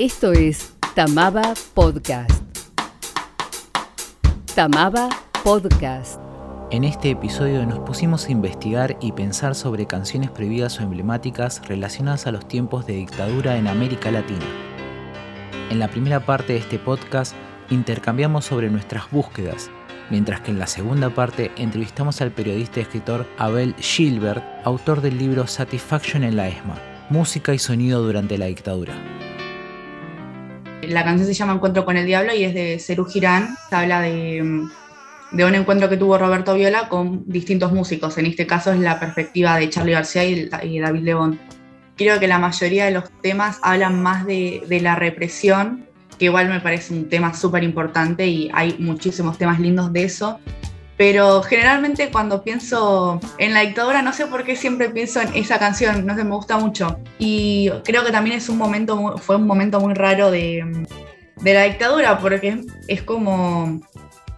Esto es Tamaba Podcast. Tamaba Podcast. En este episodio nos pusimos a investigar y pensar sobre canciones prohibidas o emblemáticas relacionadas a los tiempos de dictadura en América Latina. En la primera parte de este podcast intercambiamos sobre nuestras búsquedas, mientras que en la segunda parte entrevistamos al periodista y escritor Abel Gilbert, autor del libro Satisfaction en la ESMA, Música y Sonido durante la Dictadura. La canción se llama Encuentro con el Diablo y es de Cerú Girán. Habla de, un encuentro que tuvo Roberto Viola con distintos músicos. En este caso es la perspectiva de Charlie García y, David Lebón. Creo que la mayoría de los temas hablan más de, de la represión, que igual me parece un tema súper importante y hay muchísimos temas lindos de eso. Pero generalmente cuando pienso en la dictadura, no sé por qué siempre pienso en esa canción, no sé, me gusta mucho. Y creo que también es un momento, fue un momento muy raro de, la dictadura, porque es como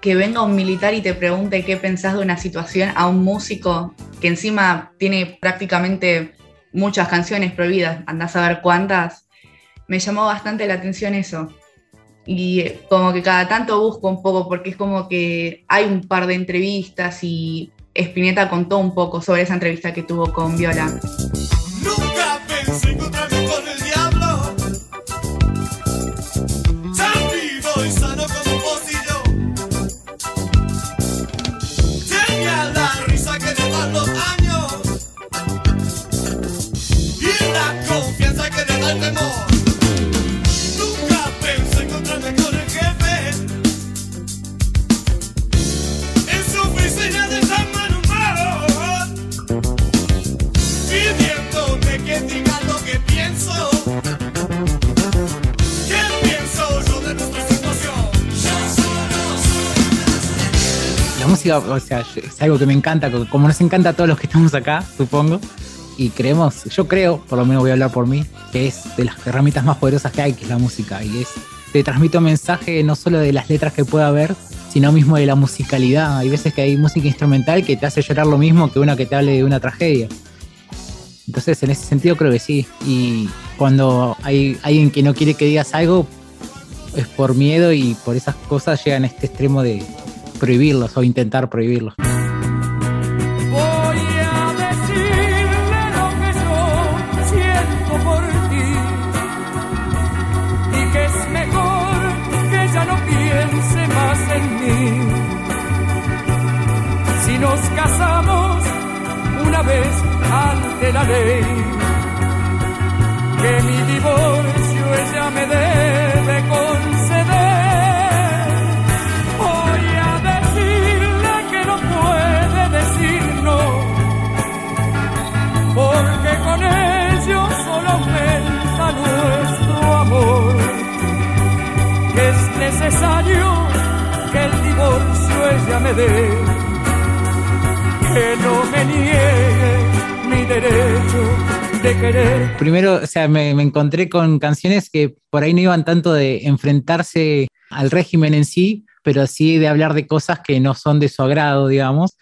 que venga un militar y te pregunte qué pensás de una situación a un músico que encima tiene prácticamente muchas canciones prohibidas, andás a ver cuántas. Me llamó bastante la atención eso y como que cada tanto busco un poco porque es como que hay un par de entrevistas y Spinetta contó un poco sobre esa entrevista que tuvo con Viola. Nunca pensé encontrarme con el diablo. Tan vivo y sano como pocillo. Tenía la risa que le dan los años. Y la confianza que le el temor. O sea, es algo que me encanta, como nos encanta a todos los que estamos acá, supongo, y creemos, yo creo, por lo menos voy a hablar por mí, que es de las herramientas más poderosas que hay, que es la música, y es, te transmite un mensaje no solo de las letras que pueda haber, sino mismo de la musicalidad. Hay veces que hay música instrumental que te hace llorar lo mismo que una que te hable de una tragedia. Entonces, en ese sentido creo que sí. Y cuando hay alguien que no quiere que digas algo, es por miedo y por esas cosas llegan a este extremo de, prohibirlos o intentar prohibirlos. Nos casamos una vez ante la ley, Primero, o sea, me, encontré con canciones que por ahí no iban tanto de enfrentarse al régimen en sí, pero sí de hablar de cosas que no son de su agrado, digamos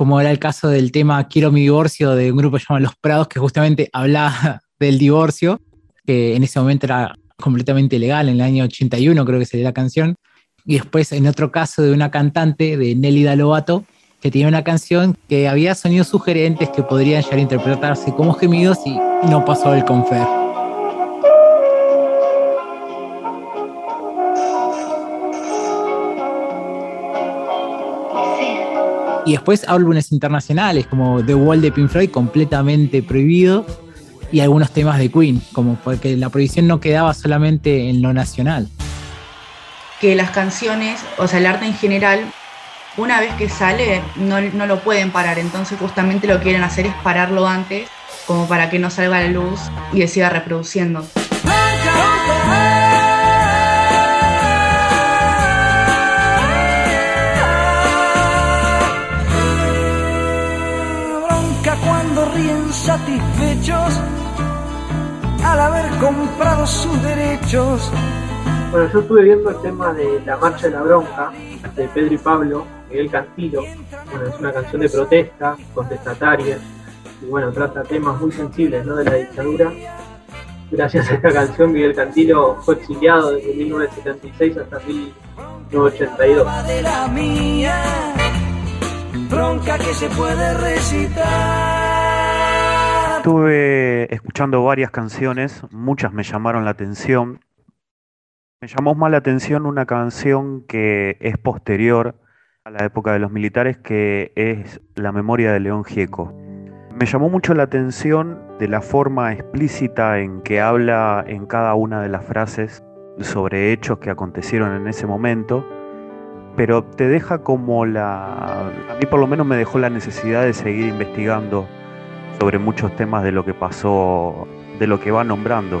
como era el caso del tema Quiero mi divorcio de un grupo llamado Los Prados, que justamente hablaba del divorcio, que en ese momento era completamente legal, en el año 81 creo que sería la canción. Y después en otro caso de una cantante, de Nelly Lovato, que tenía una canción que había sonidos sugerentes que podrían llegar a interpretarse como gemidos y no pasó el confer. Y después álbumes internacionales como The Wall de Pink Floyd, completamente prohibido, y algunos temas de Queen, como porque la prohibición no quedaba solamente en lo nacional. Que las canciones, o sea, el arte en general, una vez que sale, no, no lo pueden parar, entonces justamente lo que quieren hacer es pararlo antes, como para que no salga la luz y se siga reproduciendo. satisfechos al haber comprado sus derechos. Bueno, yo estuve viendo el tema de La Marcha de la Bronca, de Pedro y Pablo, Miguel Cantillo. Bueno, es una canción de protesta, contestataria, y bueno, trata temas muy sensibles ¿no? de la dictadura. gracias a esta canción Miguel Cantilo fue exiliado desde 1976 hasta 1982. de la mía, bronca que se puede recitar. Estuve escuchando varias canciones, muchas me llamaron la atención. Me llamó más la atención una canción que es posterior a la época de los militares, que es La memoria de León Gieco. Me llamó mucho la atención de la forma explícita en que habla en cada una de las frases sobre hechos que acontecieron en ese momento, pero te deja como la... A mí por lo menos me dejó la necesidad de seguir investigando sobre muchos temas de lo que pasó, de lo que va nombrando.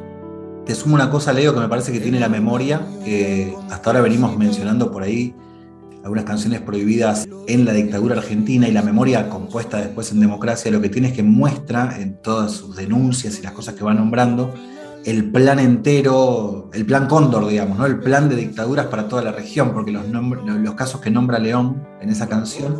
Te sumo una cosa, Leo, que me parece que tiene la memoria, que hasta ahora venimos mencionando por ahí algunas canciones prohibidas en la dictadura argentina y la memoria compuesta después en democracia, lo que tiene es que muestra en todas sus denuncias y las cosas que va nombrando el plan entero, el plan Cóndor, digamos, ¿no? el plan de dictaduras para toda la región, porque los, los casos que nombra León en esa canción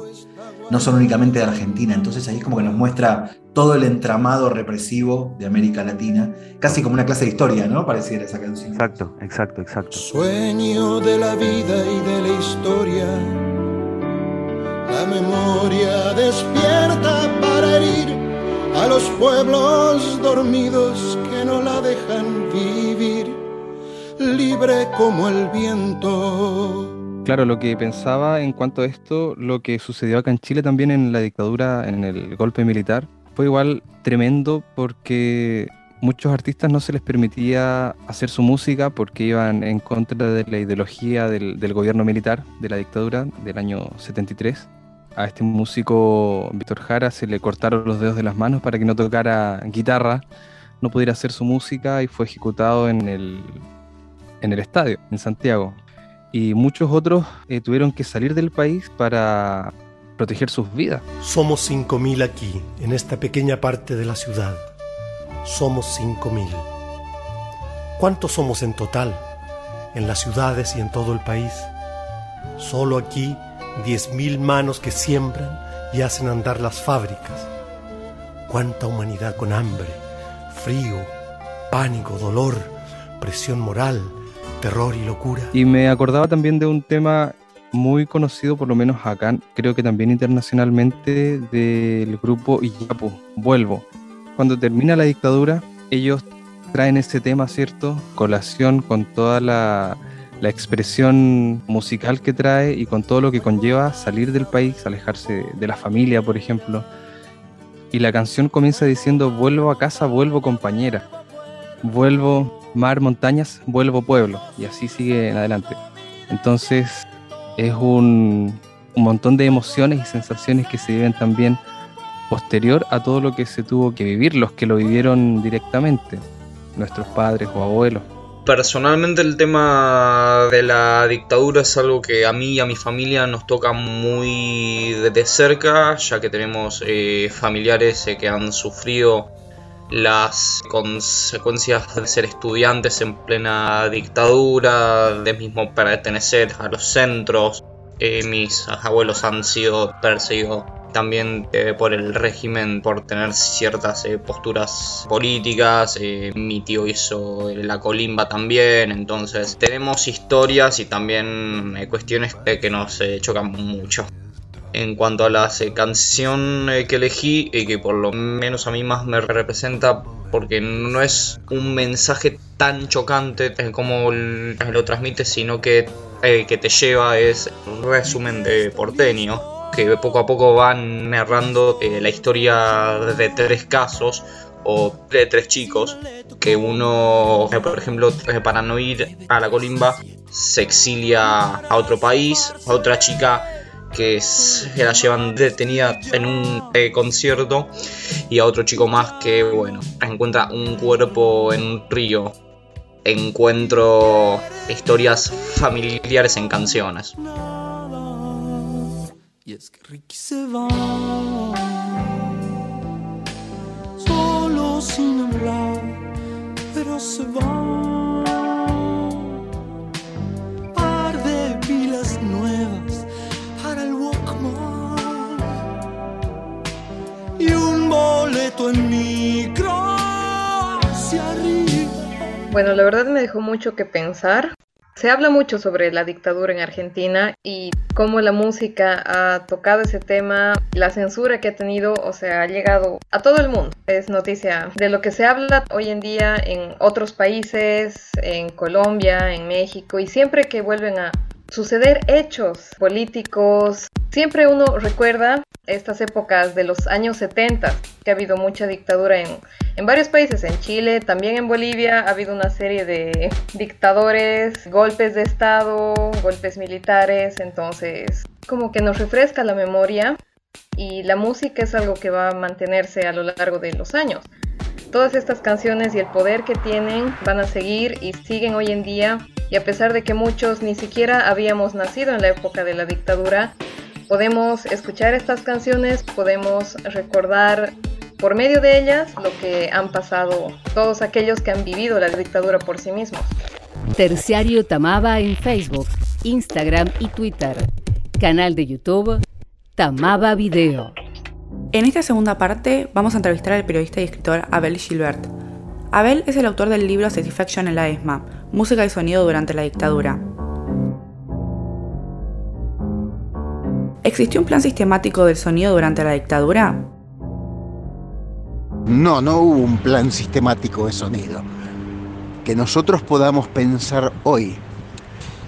no son únicamente de Argentina, entonces ahí es como que nos muestra todo el entramado represivo de América Latina, casi como una clase de historia, ¿no? Pareciera esa canción. Exacto, exacto, exacto. Sueño de la vida y de la historia, la memoria despierta para herir a los pueblos dormidos que no la dejan vivir, libre como el viento. Claro, lo que pensaba en cuanto a esto, lo que sucedió acá en Chile también en la dictadura, en el golpe militar, fue igual tremendo porque muchos artistas no se les permitía hacer su música porque iban en contra de la ideología del, gobierno militar, de la dictadura del año 73 a este músico Víctor Jara se le cortaron los dedos de las manos para que no tocara guitarra, no pudiera hacer su música y fue ejecutado en el, en el estadio, en Santiago. Y muchos otros eh, tuvieron que salir del país para proteger sus vidas. Somos 5.000 aquí, en esta pequeña parte de la ciudad. Somos 5.000. ¿Cuántos somos en total? En las ciudades y en todo el país. Solo aquí diez mil manos que siembran y hacen andar las fábricas. Cuánta humanidad con hambre, frío, pánico, dolor, presión moral, terror y locura. Y me acordaba también de un tema muy conocido, por lo menos acá, creo que también internacionalmente, del grupo Iyapu, Vuelvo. Cuando termina la dictadura, ellos traen ese tema, ¿cierto? Colación con toda la la expresión musical que trae y con todo lo que conlleva salir del país, alejarse de la familia, por ejemplo. Y la canción comienza diciendo, vuelvo a casa, vuelvo compañera, vuelvo mar, montañas, vuelvo pueblo. Y así sigue en adelante. Entonces es un, un montón de emociones y sensaciones que se viven también posterior a todo lo que se tuvo que vivir, los que lo vivieron directamente, nuestros padres o abuelos. Personalmente el tema de la dictadura es algo que a mí y a mi familia nos toca muy de cerca, ya que tenemos eh, familiares eh, que han sufrido las consecuencias de ser estudiantes en plena dictadura, de mismo pertenecer a los centros. Eh, mis abuelos han sido perseguidos también eh, por el régimen, por tener ciertas eh, posturas políticas. Mi tío hizo la colimba también, entonces tenemos historias y también cuestiones que nos chocan mucho. En cuanto a la canción que elegí, y que por lo menos a mí más me representa, porque no es un mensaje tan chocante como lo transmite, sino que, que te lleva es un resumen de porteño que poco a poco van narrando eh, la historia de tres casos o de tres chicos que uno, por ejemplo, eh, para no ir a la colimba, se exilia a otro país, a otra chica que se la llevan detenida en un eh, concierto y a otro chico más que, bueno, encuentra un cuerpo en un río. Encuentro historias familiares en canciones. Solo sin hablar, pero se va. En hacia arriba. Bueno, la verdad me dejó mucho que pensar. Se habla mucho sobre la dictadura en Argentina y cómo la música ha tocado ese tema, la censura que ha tenido, o sea, ha llegado a todo el mundo. Es noticia de lo que se habla hoy en día en otros países, en Colombia, en México, y siempre que vuelven a suceder hechos políticos, siempre uno recuerda estas épocas de los años 70, que ha habido mucha dictadura en, en varios países, en Chile, también en Bolivia, ha habido una serie de dictadores, golpes de Estado, golpes militares, entonces como que nos refresca la memoria y la música es algo que va a mantenerse a lo largo de los años. Todas estas canciones y el poder que tienen van a seguir y siguen hoy en día y a pesar de que muchos ni siquiera habíamos nacido en la época de la dictadura, podemos escuchar estas canciones, podemos recordar por medio de ellas lo que han pasado todos aquellos que han vivido la dictadura por sí mismos. Terciario Tamaba en Facebook, Instagram y Twitter. Canal de YouTube Tamaba Video. En esta segunda parte vamos a entrevistar al periodista y escritor Abel Gilbert. Abel es el autor del libro Satisfaction en la ESMA, Música y Sonido durante la dictadura. ¿Existió un plan sistemático del sonido durante la dictadura? No, no hubo un plan sistemático de sonido. Que nosotros podamos pensar hoy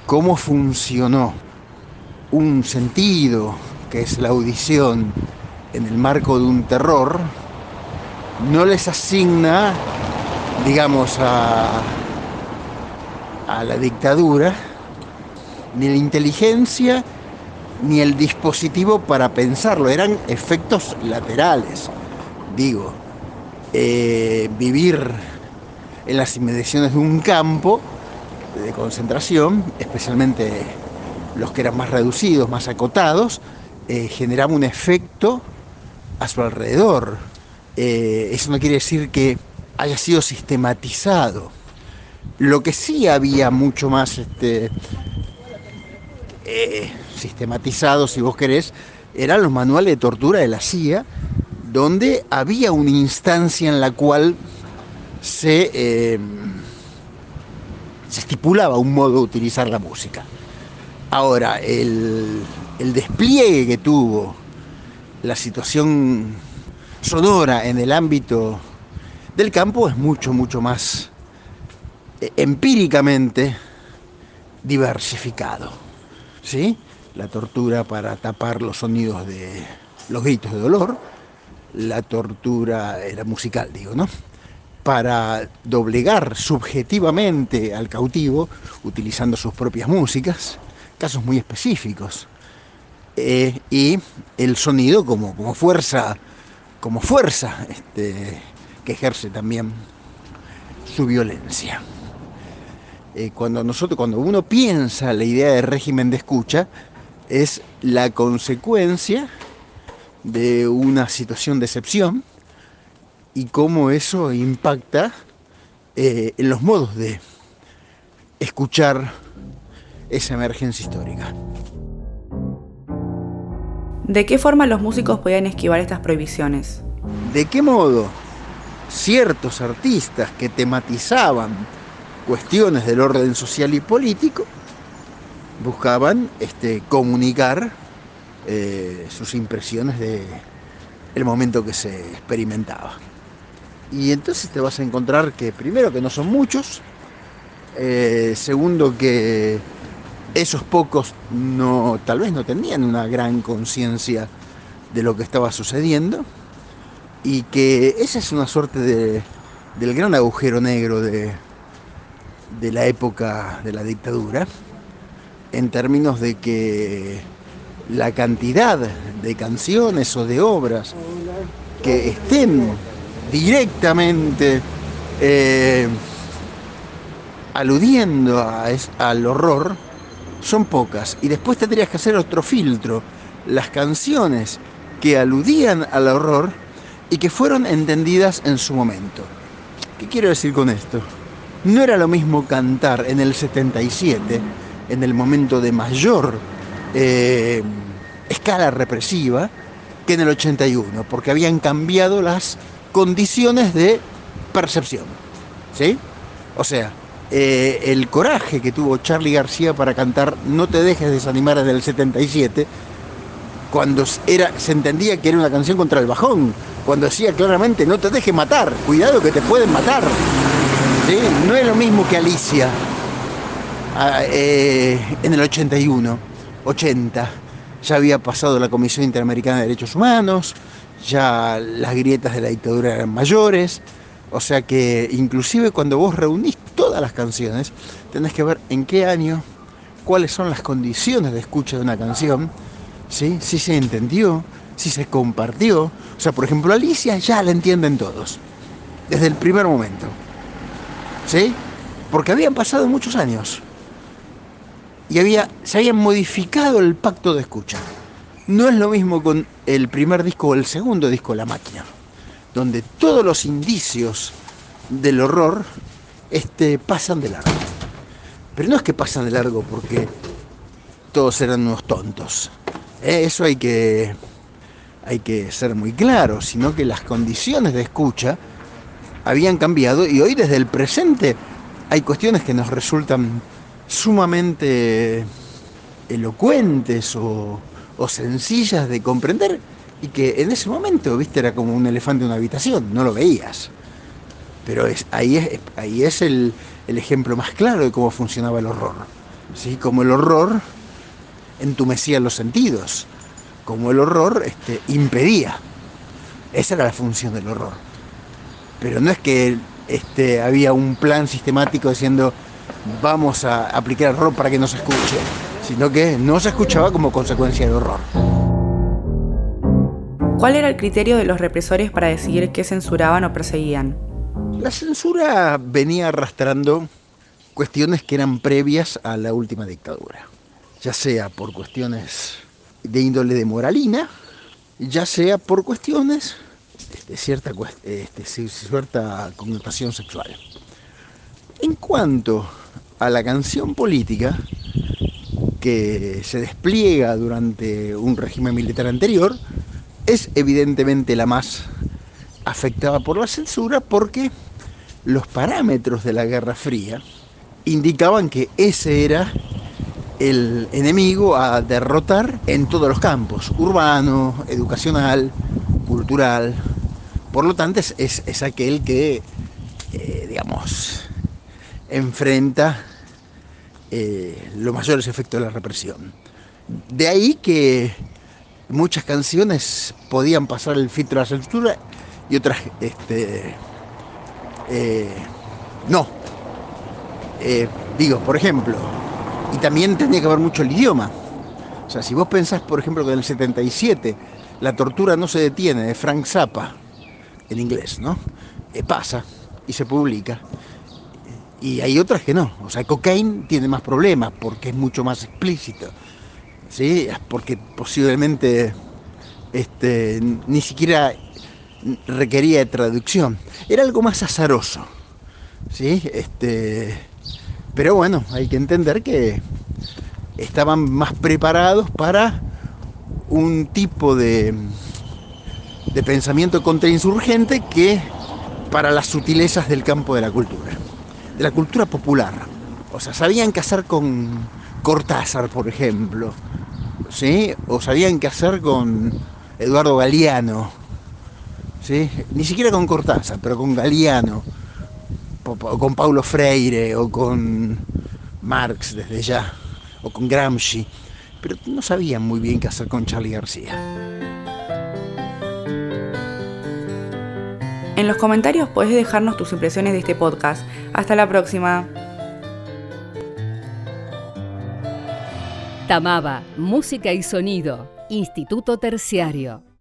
cómo funcionó un sentido, que es la audición, en el marco de un terror, no les asigna, digamos, a, a la dictadura ni la inteligencia ni el dispositivo para pensarlo, eran efectos laterales. Digo, eh, vivir en las inmediaciones de un campo de concentración, especialmente los que eran más reducidos, más acotados, eh, generaba un efecto a su alrededor. Eh, eso no quiere decir que haya sido sistematizado. Lo que sí había mucho más este, eh, sistematizado, si vos querés, eran los manuales de tortura de la CIA, donde había una instancia en la cual se, eh, se estipulaba un modo de utilizar la música. Ahora, el, el despliegue que tuvo la situación sonora en el ámbito del campo es mucho, mucho más empíricamente diversificado. ¿sí? La tortura para tapar los sonidos de los gritos de dolor, la tortura era musical, digo, ¿no? Para doblegar subjetivamente al cautivo, utilizando sus propias músicas, casos muy específicos. Eh, y el sonido como, como fuerza, como fuerza este, que ejerce también su violencia. Eh, cuando nosotros, cuando uno piensa la idea de régimen de escucha, es la consecuencia de una situación de excepción y cómo eso impacta eh, en los modos de escuchar esa emergencia histórica. ¿De qué forma los músicos podían esquivar estas prohibiciones? ¿De qué modo ciertos artistas que tematizaban cuestiones del orden social y político buscaban este, comunicar eh, sus impresiones de el momento que se experimentaba. Y entonces te vas a encontrar que primero que no son muchos, eh, segundo que esos pocos no, tal vez no tenían una gran conciencia de lo que estaba sucediendo y que esa es una suerte de, del gran agujero negro de, de la época de la dictadura, en términos de que la cantidad de canciones o de obras que estén directamente eh, aludiendo a es- al horror son pocas. Y después tendrías que hacer otro filtro. Las canciones que aludían al horror y que fueron entendidas en su momento. ¿Qué quiero decir con esto? No era lo mismo cantar en el 77, en el momento de mayor eh, escala represiva, que en el 81, porque habían cambiado las condiciones de percepción. ¿Sí? O sea, eh, el coraje que tuvo Charlie García para cantar No te dejes desanimar en el 77, cuando era, se entendía que era una canción contra el bajón, cuando decía claramente no te dejes matar, cuidado que te pueden matar. No es lo mismo que Alicia ah, eh, en el 81, 80. Ya había pasado la Comisión Interamericana de Derechos Humanos, ya las grietas de la dictadura eran mayores, o sea que inclusive cuando vos reunís todas las canciones, tenés que ver en qué año, cuáles son las condiciones de escucha de una canción, si se entendió, si se compartió. O sea, por ejemplo, Alicia ya la entienden todos, desde el primer momento. ¿Sí? Porque habían pasado muchos años y había, se había modificado el pacto de escucha. No es lo mismo con el primer disco o el segundo disco, La Máquina, donde todos los indicios del horror este, pasan de largo. Pero no es que pasan de largo porque todos eran unos tontos. Eh, Eso hay que, hay que ser muy claro, sino que las condiciones de escucha habían cambiado y hoy desde el presente hay cuestiones que nos resultan sumamente elocuentes o, o sencillas de comprender y que en ese momento, viste, era como un elefante en una habitación, no lo veías. Pero es, ahí es, ahí es el, el ejemplo más claro de cómo funcionaba el horror. ¿sí? Como el horror entumecía los sentidos, como el horror este, impedía. Esa era la función del horror. Pero no es que este, había un plan sistemático diciendo vamos a aplicar el horror para que no se escuche, sino que no se escuchaba como consecuencia del horror. ¿Cuál era el criterio de los represores para decidir qué censuraban o perseguían? La censura venía arrastrando cuestiones que eran previas a la última dictadura, ya sea por cuestiones de índole de moralina, ya sea por cuestiones de cierta, este, ci- cierta connotación sexual. En cuanto a la canción política que se despliega durante un régimen militar anterior, es evidentemente la más afectada por la censura porque los parámetros de la Guerra Fría indicaban que ese era el enemigo a derrotar en todos los campos, urbano, educacional, cultural. Por lo tanto, es, es- aquel que, eh, digamos, enfrenta eh, los mayores efectos de la represión. De ahí que muchas canciones podían pasar el filtro de la censura y otras este, eh, no. Digo, por ejemplo, y también tenía que ver mucho el idioma. O sea, si vos pensás, por ejemplo, que en el 77 la tortura no se detiene de Frank Zappa, en inglés, ¿no? Eh, pasa y se publica. Y hay otras que no. O sea, Cocaine tiene más problemas porque es mucho más explícito. ¿Sí? Porque posiblemente este, ni siquiera requería de traducción. Era algo más azaroso. ¿Sí? Este, pero bueno, hay que entender que estaban más preparados para un tipo de, de pensamiento contrainsurgente que para las sutilezas del campo de la cultura, de la cultura popular. O sea, sabían qué hacer con Cortázar, por ejemplo, ¿sí? O sabían qué hacer con Eduardo Galeano, ¿sí? Ni siquiera con Cortázar, pero con Galeano, o con Paulo Freire, o con Marx desde ya, o con Gramsci, pero no sabían muy bien qué hacer con Charlie García. En los comentarios podés dejarnos tus impresiones de este podcast. Hasta la próxima. Tamaba, Música y Sonido, Instituto Terciario.